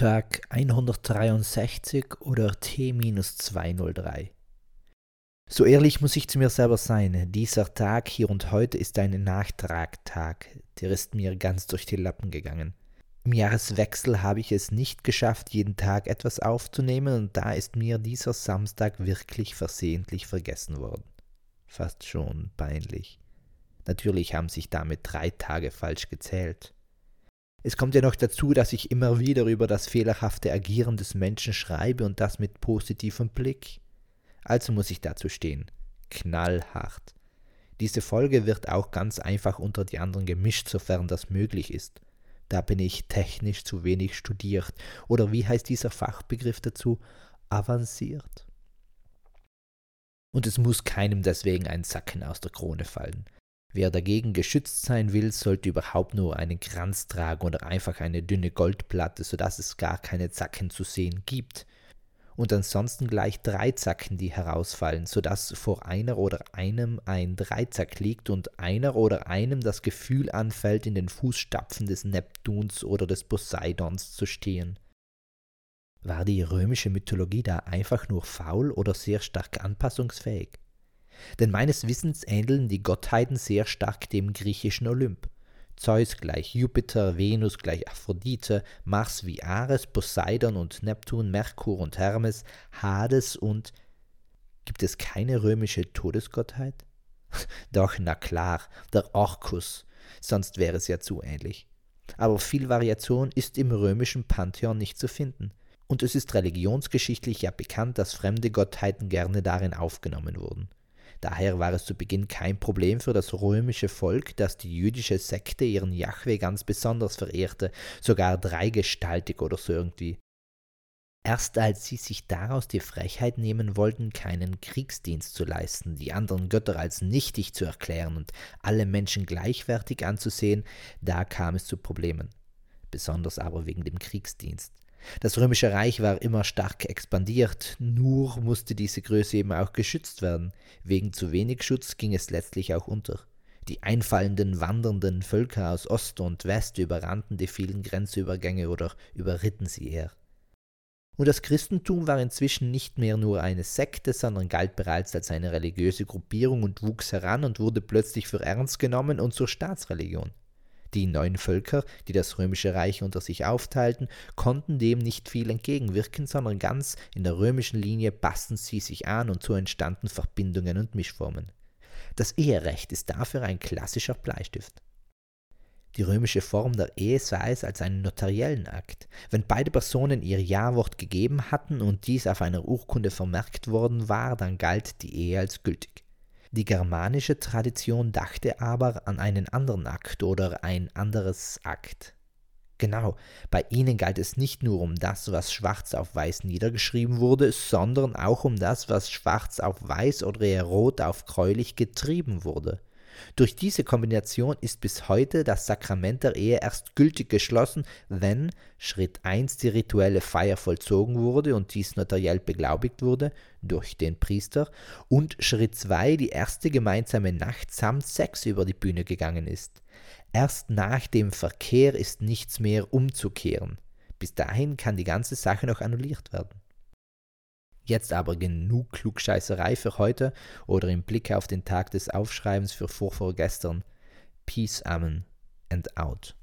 Tag 163 oder T-203. So ehrlich muss ich zu mir selber sein, dieser Tag hier und heute ist ein Nachtragtag, der ist mir ganz durch die Lappen gegangen. Im Jahreswechsel habe ich es nicht geschafft, jeden Tag etwas aufzunehmen, und da ist mir dieser Samstag wirklich versehentlich vergessen worden. Fast schon peinlich. Natürlich haben sich damit drei Tage falsch gezählt. Es kommt ja noch dazu, dass ich immer wieder über das fehlerhafte Agieren des Menschen schreibe und das mit positivem Blick. Also muss ich dazu stehen. Knallhart. Diese Folge wird auch ganz einfach unter die anderen gemischt, sofern das möglich ist. Da bin ich technisch zu wenig studiert. Oder wie heißt dieser Fachbegriff dazu? Avanciert. Und es muss keinem deswegen ein Sacken aus der Krone fallen. Wer dagegen geschützt sein will, sollte überhaupt nur einen Kranz tragen oder einfach eine dünne Goldplatte, sodass es gar keine Zacken zu sehen gibt. Und ansonsten gleich drei Zacken, die herausfallen, sodass vor einer oder einem ein Dreizack liegt und einer oder einem das Gefühl anfällt, in den Fußstapfen des Neptuns oder des Poseidons zu stehen. War die römische Mythologie da einfach nur faul oder sehr stark anpassungsfähig? Denn meines Wissens ähneln die Gottheiten sehr stark dem griechischen Olymp. Zeus gleich Jupiter, Venus gleich Aphrodite, Mars wie Ares, Poseidon und Neptun, Merkur und Hermes, Hades und Gibt es keine römische Todesgottheit? Doch, na klar, der Orkus, sonst wäre es ja zu ähnlich. Aber viel Variation ist im römischen Pantheon nicht zu finden. Und es ist religionsgeschichtlich ja bekannt, dass fremde Gottheiten gerne darin aufgenommen wurden. Daher war es zu Beginn kein Problem für das römische Volk, dass die jüdische Sekte ihren Jahwe ganz besonders verehrte, sogar dreigestaltig oder so irgendwie. Erst als sie sich daraus die Frechheit nehmen wollten, keinen Kriegsdienst zu leisten, die anderen Götter als nichtig zu erklären und alle Menschen gleichwertig anzusehen, da kam es zu Problemen, besonders aber wegen dem Kriegsdienst. Das römische Reich war immer stark expandiert, nur musste diese Größe eben auch geschützt werden. Wegen zu wenig Schutz ging es letztlich auch unter. Die einfallenden, wandernden Völker aus Ost und West überrannten die vielen Grenzübergänge oder überritten sie eher. Und das Christentum war inzwischen nicht mehr nur eine Sekte, sondern galt bereits als eine religiöse Gruppierung und wuchs heran und wurde plötzlich für ernst genommen und zur Staatsreligion. Die neuen Völker, die das römische Reich unter sich aufteilten, konnten dem nicht viel entgegenwirken, sondern ganz in der römischen Linie passten sie sich an und so entstanden Verbindungen und Mischformen. Das Eherecht ist dafür ein klassischer Bleistift. Die römische Form der Ehe sah es als einen notariellen Akt. Wenn beide Personen ihr Ja-Wort gegeben hatten und dies auf einer Urkunde vermerkt worden war, dann galt die Ehe als gültig. Die germanische Tradition dachte aber an einen anderen Akt oder ein anderes Akt. Genau, bei ihnen galt es nicht nur um das, was schwarz auf weiß niedergeschrieben wurde, sondern auch um das, was schwarz auf weiß oder eher rot auf gräulich getrieben wurde. Durch diese Kombination ist bis heute das Sakrament der Ehe erst gültig geschlossen, wenn Schritt 1 die rituelle Feier vollzogen wurde und dies notariell beglaubigt wurde durch den Priester und Schritt 2 die erste gemeinsame Nacht samt Sex über die Bühne gegangen ist. Erst nach dem Verkehr ist nichts mehr umzukehren. Bis dahin kann die ganze Sache noch annulliert werden. Jetzt aber genug Klugscheißerei für heute oder im Blick auf den Tag des Aufschreibens für vorvorgestern. Peace, Amen and out.